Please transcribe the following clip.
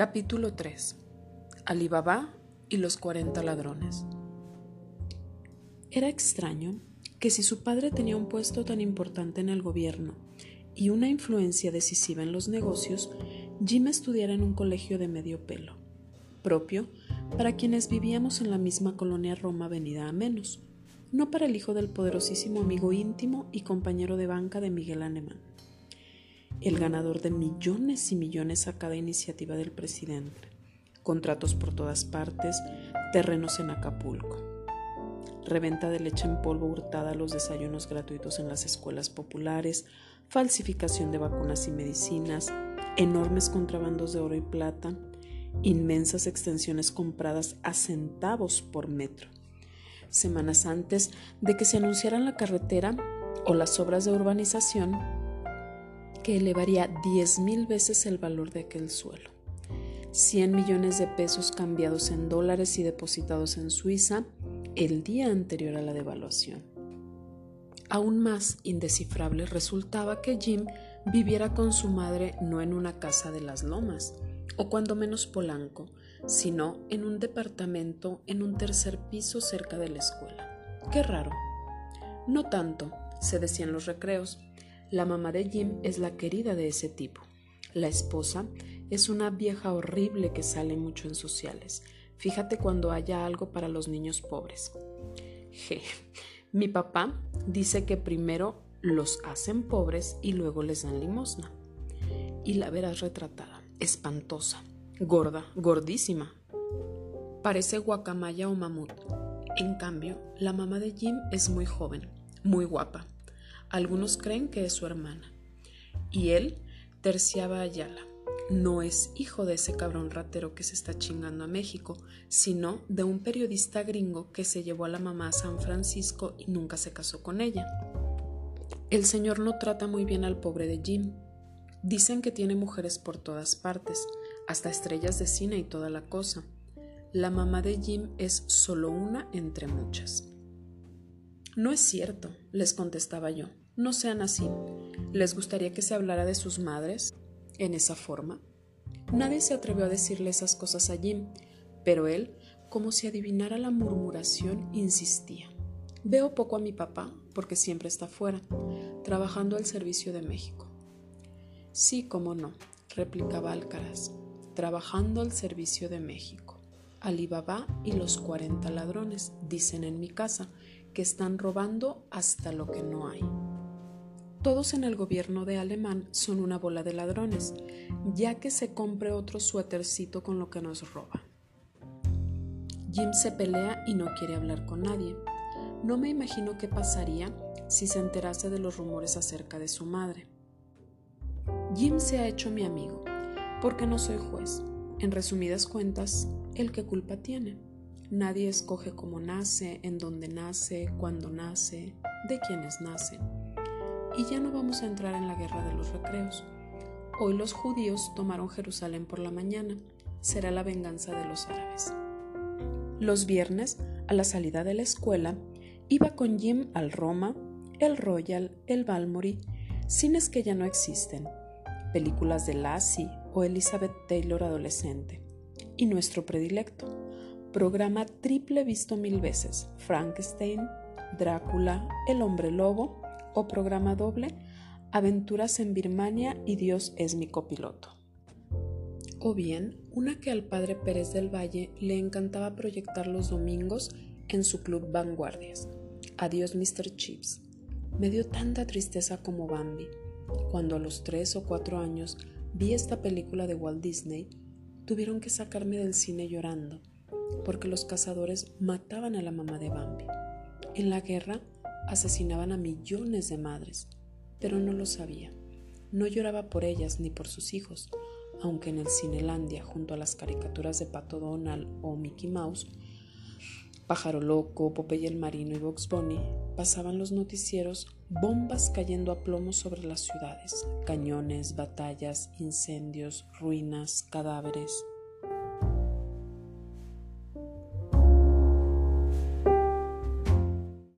Capítulo 3. Alibaba y los 40 ladrones. Era extraño que si su padre tenía un puesto tan importante en el gobierno y una influencia decisiva en los negocios, Jim estudiara en un colegio de medio pelo, propio para quienes vivíamos en la misma colonia Roma venida a menos, no para el hijo del poderosísimo amigo íntimo y compañero de banca de Miguel Anemán el ganador de millones y millones a cada iniciativa del presidente, contratos por todas partes, terrenos en Acapulco, reventa de leche en polvo hurtada a los desayunos gratuitos en las escuelas populares, falsificación de vacunas y medicinas, enormes contrabandos de oro y plata, inmensas extensiones compradas a centavos por metro. Semanas antes de que se anunciaran la carretera o las obras de urbanización, que elevaría diez mil veces el valor de aquel suelo. 100 millones de pesos cambiados en dólares y depositados en Suiza el día anterior a la devaluación. Aún más indescifrable resultaba que Jim viviera con su madre no en una casa de las lomas, o cuando menos polanco, sino en un departamento en un tercer piso cerca de la escuela. Qué raro. No tanto, se decían los recreos, la mamá de Jim es la querida de ese tipo. La esposa es una vieja horrible que sale mucho en sociales. Fíjate cuando haya algo para los niños pobres. Je. Mi papá dice que primero los hacen pobres y luego les dan limosna. Y la verás retratada, espantosa, gorda, gordísima. Parece guacamaya o mamut. En cambio, la mamá de Jim es muy joven, muy guapa, algunos creen que es su hermana. Y él terciaba Ayala. No es hijo de ese cabrón ratero que se está chingando a México, sino de un periodista gringo que se llevó a la mamá a San Francisco y nunca se casó con ella. El señor no trata muy bien al pobre de Jim. Dicen que tiene mujeres por todas partes, hasta estrellas de cine y toda la cosa. La mamá de Jim es solo una entre muchas. No es cierto, les contestaba yo. No sean así. ¿Les gustaría que se hablara de sus madres en esa forma? Nadie se atrevió a decirle esas cosas a Jim, pero él, como si adivinara la murmuración, insistía. Veo poco a mi papá porque siempre está fuera, trabajando al servicio de México. Sí, cómo no, replicaba Alcaraz, trabajando al servicio de México. Alibaba y los cuarenta ladrones dicen en mi casa que están robando hasta lo que no hay. Todos en el gobierno de Alemán son una bola de ladrones, ya que se compre otro suétercito con lo que nos roba. Jim se pelea y no quiere hablar con nadie. No me imagino qué pasaría si se enterase de los rumores acerca de su madre. Jim se ha hecho mi amigo, porque no soy juez. En resumidas cuentas, ¿el qué culpa tiene? Nadie escoge cómo nace, en dónde nace, cuándo nace, de quiénes nacen y ya no vamos a entrar en la guerra de los recreos. Hoy los judíos tomaron Jerusalén por la mañana, será la venganza de los árabes. Los viernes, a la salida de la escuela, iba con Jim al Roma, el Royal, el Balmory, cines que ya no existen, películas de Lassie o Elizabeth Taylor adolescente, y nuestro predilecto, programa triple visto mil veces, Frankenstein, Drácula, El hombre lobo, o programa doble Aventuras en Birmania y Dios es mi copiloto. O bien, una que al padre Pérez del Valle le encantaba proyectar los domingos en su club Vanguardias. Adiós Mr. Chips. Me dio tanta tristeza como Bambi. Cuando a los tres o cuatro años vi esta película de Walt Disney, tuvieron que sacarme del cine llorando, porque los cazadores mataban a la mamá de Bambi. En la guerra, asesinaban a millones de madres, pero no lo sabía. No lloraba por ellas ni por sus hijos, aunque en el Cinelandia, junto a las caricaturas de Pato Donald o Mickey Mouse, Pájaro Loco, Popeye el Marino y Box Bunny, pasaban los noticieros bombas cayendo a plomo sobre las ciudades, cañones, batallas, incendios, ruinas, cadáveres.